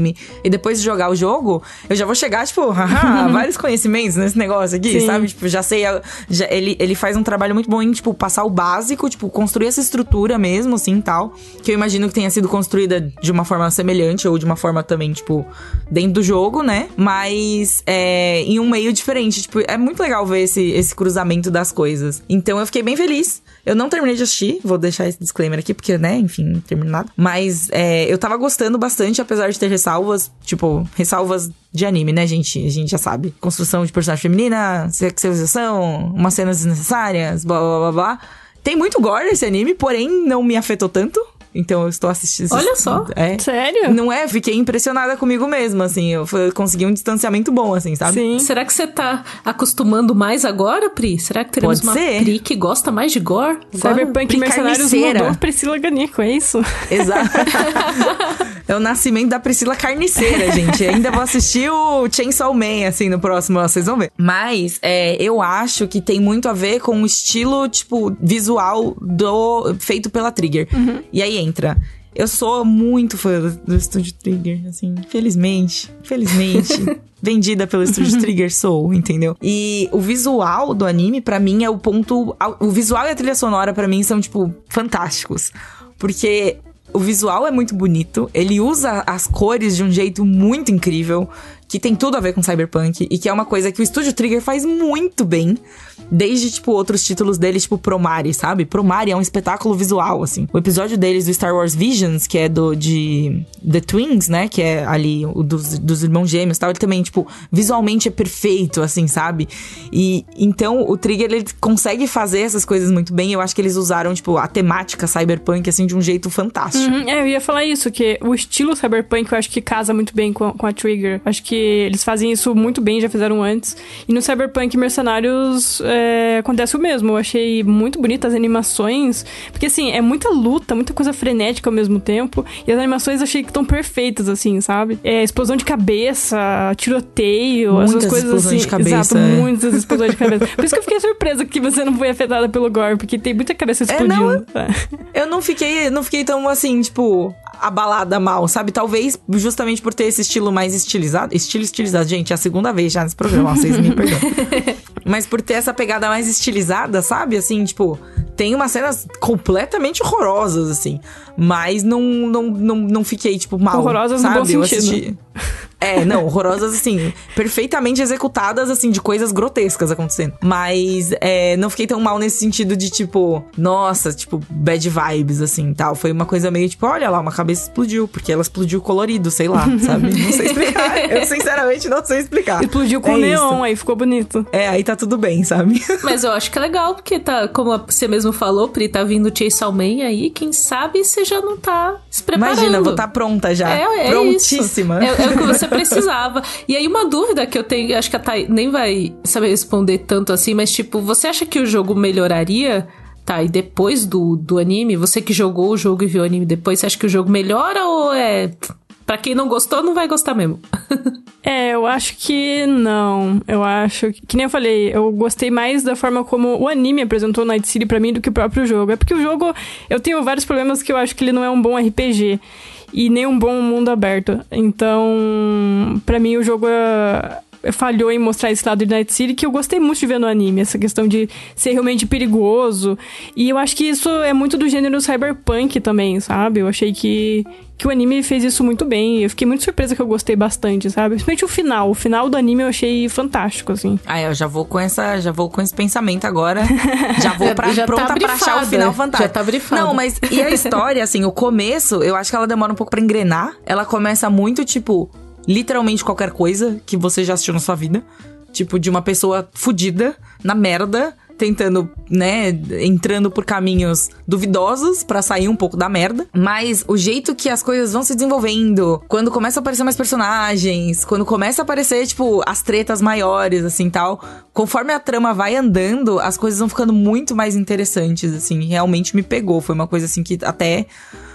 e depois jogar o jogo, eu já vou chegar, tipo, haha, vários conhecimentos nesse negócio aqui, Sim. sabe? Tipo, já sei. Já, ele, ele faz um trabalho muito bom em, tipo, passar o básico, tipo, construir essa estrutura mesmo, assim, tal. Que eu imagino que tenha sido construída de uma forma semelhante ou de uma forma também, tipo, dentro do jogo, né? Mas é, em um meio diferente. Tipo, é muito legal ver esse, esse cruzamento das coisas. Então eu fiquei bem feliz. Eu não terminei de assistir, vou deixar esse disclaimer aqui, porque, né, enfim, nada. Mas é, eu tava gostando bastante, apesar de ter ressalvas, tipo, ressalvas de anime, né, gente? A gente já sabe. Construção de personagem feminina, sexualização, umas cenas desnecessárias, blá blá blá blá. Tem muito gore nesse anime, porém não me afetou tanto. Então eu estou assistindo. Olha só. É. Sério? Não é? Fiquei impressionada comigo mesma, assim. Eu consegui um distanciamento bom, assim, sabe? Sim. Será que você tá acostumando mais agora, Pri? Será que teremos Pode uma ser. Pri que gosta mais de gore? Cyberpunk Pri Mercenários Carniceira. mudou Priscila Ganico, é isso? Exato. é o nascimento da Priscila Carniceira, gente. Ainda vou assistir o Chainsaw Man, assim, no próximo, vocês vão ver. Mas é, eu acho que tem muito a ver com o estilo, tipo, visual do feito pela Trigger. E aí entra. Eu sou muito fã do, Estúdio Trigger, assim, felizmente. Felizmente. Vendida pelo Estúdio Trigger sou, entendeu? E o visual do anime, pra mim, é o ponto. O visual e a trilha sonora, pra mim, são, tipo, fantásticos. Porque o visual é muito bonito, ele usa as cores de um jeito muito incrível, que tem tudo a ver com Cyberpunk, e que é uma coisa que o Estúdio Trigger faz muito bem. Desde, tipo, outros títulos deles, tipo Promare, sabe? Promare é um espetáculo visual, assim. O episódio deles do Star Wars Visions, que é do de The Twins, né? Que é ali o dos, dos irmãos gêmeos e tal, ele também, tipo, visualmente é perfeito, assim, sabe? E então o Trigger, ele consegue fazer essas coisas muito bem. Eu acho que eles usaram, tipo, a temática cyberpunk, assim, de um jeito fantástico. Uhum, é, eu ia falar isso, que o estilo cyberpunk eu acho que casa muito bem com, com a Trigger. Acho que eles fazem isso muito bem, já fizeram antes. E no Cyberpunk Mercenários é, acontece o mesmo. Eu achei muito bonitas as animações, porque assim, é muita luta, muita coisa frenética ao mesmo tempo. E as animações eu achei que estão perfeitas, assim, sabe? É, explosão de cabeça, tiroteio, Muitas essas coisas explosões assim. de cabeça, Exato, é. muitas explosões de cabeça. Por isso que eu fiquei surpresa que você não foi afetada pelo gore, porque tem muita cabeça É, não, explodindo. Eu não fiquei, não fiquei tão assim, tipo, abalada mal, sabe? Talvez justamente por ter esse estilo mais estilizado. Estilo estilizado, gente, é a segunda vez já nesse programa, vocês me perdoam. Mas por ter essa pegada mais estilizada, sabe? Assim, tipo, tem umas cenas completamente horrorosas, assim. Mas não, não, não, não fiquei, tipo, mal. Horrorosas no sabe? bom Eu sentido. assisti- É, não, horrorosas, assim, perfeitamente executadas, assim, de coisas grotescas acontecendo. Mas é, não fiquei tão mal nesse sentido de, tipo, nossa, tipo, bad vibes, assim, tal. Foi uma coisa meio, tipo, olha lá, uma cabeça explodiu, porque ela explodiu colorido, sei lá, sabe? Não sei explicar. Eu, sinceramente, não sei explicar. Explodiu com é neon, isso. aí ficou bonito. É, aí tá tudo bem, sabe? Mas eu acho que é legal, porque tá, como você mesmo falou, Pri, tá vindo Chainsaw Man aí, quem sabe você já não tá se preparando. Imagina, eu vou estar pronta já. É, é Prontíssima. Isso. É, é o que você precisava. E aí, uma dúvida que eu tenho, acho que a Thay nem vai saber responder tanto assim, mas tipo, você acha que o jogo melhoraria? Tá, e depois do, do anime, você que jogou o jogo e viu o anime depois, você acha que o jogo melhora ou é. Pra quem não gostou, não vai gostar mesmo? É, eu acho que não. Eu acho que, que nem eu falei, eu gostei mais da forma como o anime apresentou Night City pra mim do que o próprio jogo. É porque o jogo, eu tenho vários problemas que eu acho que ele não é um bom RPG e nem um bom mundo aberto. Então, pra mim o jogo é falhou em mostrar esse lado de Night City que eu gostei muito de ver no anime, essa questão de ser realmente perigoso. E eu acho que isso é muito do gênero cyberpunk também, sabe? Eu achei que, que o anime fez isso muito bem. Eu fiquei muito surpresa que eu gostei bastante, sabe? Principalmente o final. O final do anime eu achei fantástico, assim. Ah, eu já vou com essa, já vou com esse pensamento agora. Já vou pra, Já tá pronta pra achar o brifada. final fantástico. Já tá brifada. Não, mas e a história, assim, o começo, eu acho que ela demora um pouco pra engrenar. Ela começa muito, tipo, literalmente qualquer coisa que você já assistiu na sua vida. Tipo, de uma pessoa fudida, na merda, tentando, né, entrando por caminhos duvidosos pra sair um pouco da merda. Mas o jeito que as coisas vão se desenvolvendo, quando começa a aparecer mais personagens, quando começa a aparecer, tipo, as tretas maiores, assim, tal, conforme a trama vai andando, as coisas vão ficando muito mais interessantes, assim, realmente me pegou. Foi uma coisa, assim, que até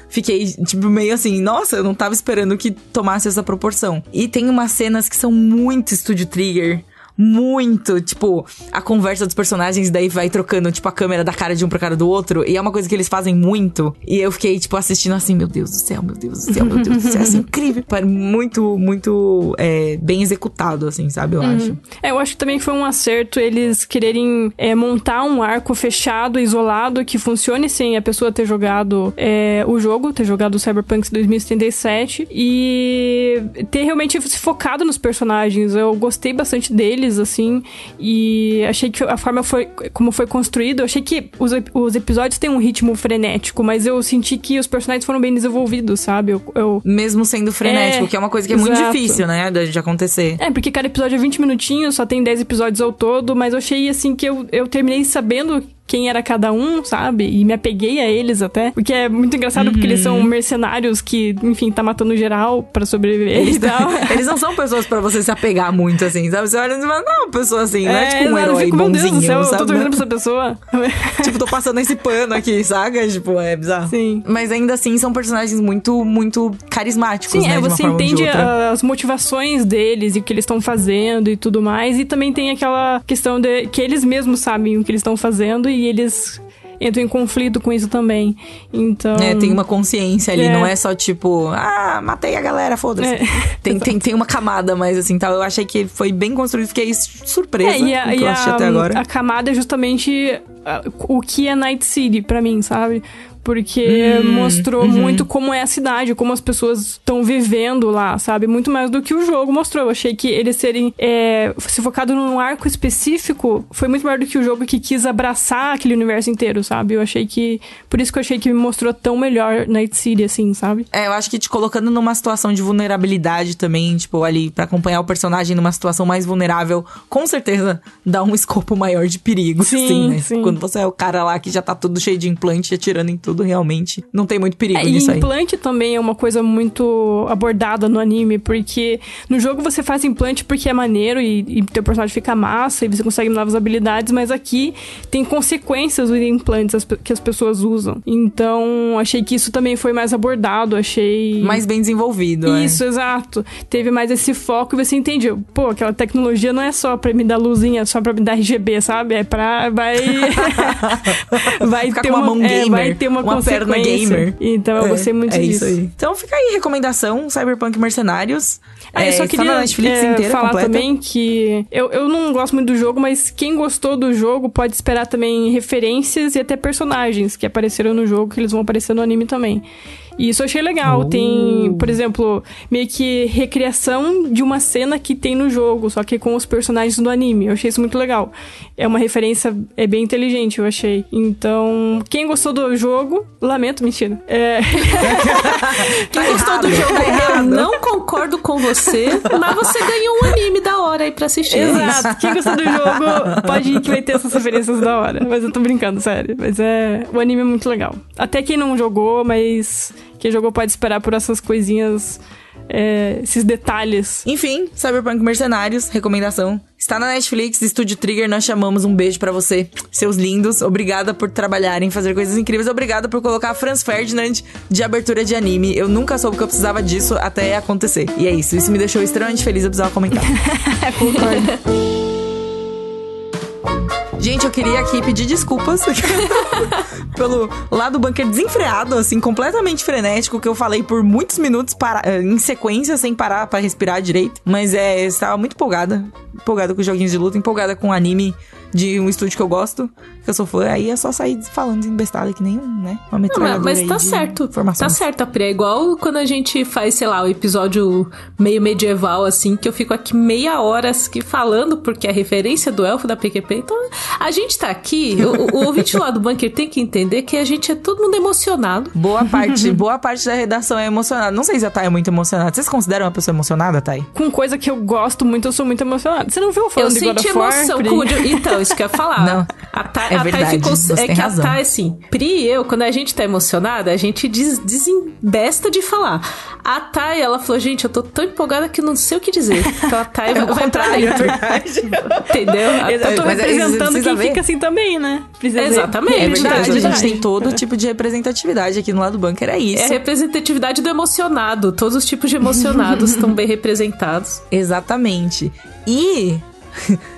fiquei, tipo, meio assim, nossa, eu não tava esperando que tomasse essa proporção. E tem umas cenas que são muito Studio Trigger muito, tipo, a conversa dos personagens daí vai trocando, tipo, a câmera da cara de um pra cara do outro. E é uma coisa que eles fazem muito. E eu fiquei, tipo, assistindo assim, meu Deus do céu, meu Deus do céu, meu Deus do céu. Assim, incrível. Muito, muito é, bem executado, assim, sabe? Eu acho. É, eu acho que também foi um acerto eles quererem é, montar um arco fechado, isolado, que funcione sem a pessoa ter jogado é, o jogo, ter jogado o Cyberpunk 2077 e ter realmente se focado nos personagens. Eu gostei bastante deles, assim, e achei que a forma foi, como foi construído, eu achei que os, os episódios têm um ritmo frenético, mas eu senti que os personagens foram bem desenvolvidos, sabe? Eu, eu Mesmo sendo frenético, É, que é uma coisa que é muito exato. difícil, né, da- de acontecer. É, porque cada episódio é 20 minutinhos, só tem 10 episódios ao todo, mas eu achei assim que eu, eu terminei sabendo quem era cada um, sabe? E me apeguei a eles até. Porque é muito engraçado porque eles são mercenários que, enfim, tá matando geral pra sobreviver Eles, e tal. eles não são pessoas pra você se apegar muito, assim, sabe? Você olha e fala, não, é uma pessoa assim, não é tipo um herói fico, meu Deus bonzinho, do céu, eu tô sabe? torcendo pra essa pessoa. tipo, tô passando esse pano aqui, saca? Tipo, é bizarro. Sim. Mas ainda assim, são personagens muito, muito carismáticos, Sim, né? é, você entende as motivações deles e o que eles estão fazendo e tudo mais. E também tem aquela questão de que eles mesmos sabem o que eles estão fazendo e eles entram em conflito com isso também. Então. É, tem uma consciência ali, É. não é só tipo, ah, matei a galera, foda-se. É, tem, tem, tem uma camada mais assim, tal. Eu achei que foi bem construído, fiquei surpresa É, e a, e a- até agora. a camada é justamente ah, o que é Night City pra mim, sabe? Porque Hum, mostrou uhum. muito como é a cidade, como as pessoas estão vivendo lá, sabe? Muito mais do que o jogo mostrou. Eu achei que eles serem é, se focado num arco específico foi muito maior do que o jogo que quis abraçar aquele universo inteiro, sabe? Eu achei que. Por isso que eu achei que me mostrou tão melhor Night City, assim, sabe? É, eu acho que te colocando numa situação de vulnerabilidade também, tipo, ali, pra acompanhar o personagem numa situação mais vulnerável, com certeza dá um escopo maior de perigo, Sim, assim, né? sim. Quando você é o cara lá que já tá tudo cheio de implante, atirando em tudo, realmente, não tem muito perigo É, e nisso aí. implante também é uma coisa muito abordada no anime, porque no jogo você faz implante porque é maneiro e, e teu personagem fica massa e você consegue novas habilidades, mas aqui tem consequências dos implantes que as pessoas usam. Então, achei que isso também foi mais abordado, achei... Mais bem desenvolvido, é. Isso, exato. Teve mais esse foco e você entende, pô, aquela tecnologia não é só pra me dar luzinha, só pra me dar RGB, sabe? É pra. Vai. vai Ficar ter com uma mão é, gamer, vai ter uma, uma perna gamer. Então eu É, gostei muito é disso. isso aí. Então fica aí, recomendação, Cyberpunk Mercenários. Ah, é, eu só está queria na Netflix é, inteira, falar completa. também que eu, eu não gosto muito do jogo, mas quem gostou do jogo pode esperar também referências e até personagens que apareceram no jogo, que eles vão aparecer no anime também. E isso eu achei legal. Oh. Tem, por exemplo, meio que recriação de uma cena que tem no jogo, só que com os personagens do anime. Eu achei isso muito legal. É uma referência, é bem inteligente, eu achei. Então, quem gostou do jogo, lamento, mentira. É, Tá Quem gostou do errado, jogo, tá eu não concordo com você, mas você ganhou um anime da hora aí pra assistir. Exato. Quem gostou do jogo pode ir que vai ter essas referências da hora. Mas eu tô brincando, sério. Mas é. O anime é muito legal. Até quem não jogou, mas quem jogou pode esperar por essas coisinhas. é, esses detalhes. Enfim, Cyberpunk Mercenários, recomendação. Está na Netflix, Estúdio Trigger, nós chamamos um beijo pra você, seus lindos. Obrigada por trabalharem, fazer coisas incríveis. Obrigada por colocar Franz Ferdinand de abertura de anime. Eu nunca soube que eu precisava disso até acontecer. E é isso, isso me deixou extremamente feliz, eu precisava comentar. Gente, eu queria aqui pedir desculpas pelo lado bunker desenfreado, assim, completamente frenético, que eu falei por muitos minutos para, eh, em sequência, sem parar pra respirar direito. Mas é, eu estava muito empolgada. Empolgada com os joguinhos de luta, empolgada com anime de um estúdio que eu gosto, que eu sou fã. Aí é só sair falando desembestada que nem um, né? Uma Não, mas, tá de certo. informações. Tá certo, Pri. É igual quando a gente faz, sei lá, o episódio meio medieval, assim, que eu fico aqui meia hora aqui falando, porque é referência do elfo da PQP. Então, a gente tá aqui, o, o ouvinte lá do bunker tem que entender que a gente é todo mundo emocionado. Boa parte, boa parte da redação é emocionada. Não sei se a Thay é muito emocionada. Vocês consideram uma pessoa emocionada, Thay? Com coisa que eu gosto muito, eu sou muito emocionada. Você não viu eu falando eu de God senti of War? emoção Pri? Então, Então, isso que eu ia falar. Não, a Thay, é a Thay verdade, ficou. você É tem que razão. a Thay, assim, Pri e eu, quando a gente tá emocionada, a gente des, desembesta de falar. A Thay, ela falou, gente, eu tô tão empolgada que eu não sei o que dizer. Então a Thay vai, vai pra contrário, é dentro. verdade. Entendeu? A Eu Thay- tô é, representando quem ver. fica assim também, né? Precisa Exatamente, É verdade, a gente tem todo tipo de representatividade aqui no lado do bunker, é isso. É a representatividade do emocionado. Todos os tipos de emocionados estão bem representados. Exatamente. E.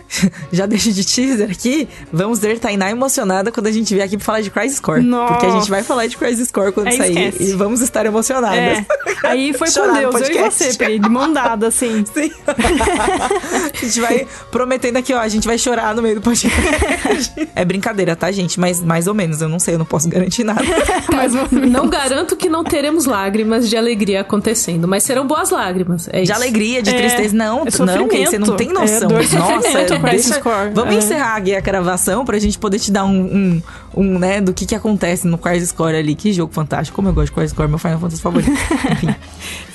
Já deixo de teaser aqui, vamos ver Tainá emocionada quando a gente vier aqui pra falar de Crisis Core. Nossa. Porque a gente vai falar de Crisis Core quando Aí sair. esquece. E vamos estar emocionadas. É. Aí foi com Deus, eu e podcast. você, Pri, de mão dada, assim. Sim. a gente vai prometendo aqui, ó, a gente vai chorar no meio do podcast. é brincadeira, tá, gente? Mas mais ou menos, eu não sei, eu não posso garantir nada. Mas Não garanto que não teremos lágrimas de alegria acontecendo, mas serão boas lágrimas. É De isso. alegria, de É, tristeza. Não, é não, que você não tem sofrimento. noção. É dor Nossa, Crisis deixa- Core. Vamos É. encerrar aqui a gravação pra gente poder te dar um, um, um, né, do que que acontece no Crisis Core ali. Que jogo fantástico. Como eu gosto de Crisis Core, meu Final Fantasy favorito. Enfim.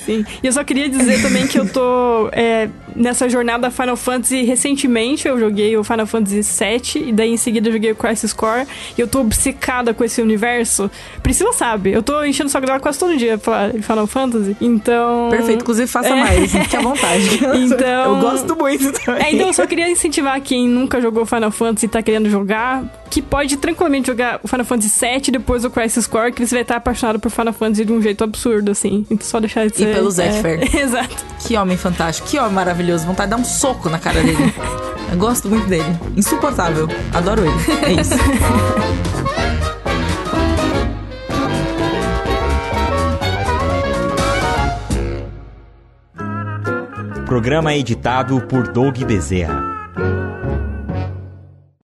Sim. E eu só queria dizer também que eu tô é, nessa jornada Final Fantasy recentemente. Eu joguei o Final Fantasy VII e daí em seguida eu joguei o Crisis Core. E eu tô obcecada com esse universo. Priscila sabe, eu tô enchendo o saco dela quase todo dia pra Final Fantasy. Então. Perfeito, inclusive faça É. mais, fique à vontade. Então- Eu gosto muito também. É, então eu só queria incentivar quem nunca jogou Final Fantasy e tá querendo jogar, que pode tranquilamente jogar o Final Fantasy VII e depois o Crisis Core, que você vai estar apaixonado por Final Fantasy de um jeito absurdo, assim. Então só deixar de E pelo Zack é, Fair. Exato. Que homem fantástico, que homem maravilhoso. Vontade de dar um soco na cara dele. Eu gosto muito dele. Insuportável. Adoro ele. É isso. Programa editado por Doug Bezerra.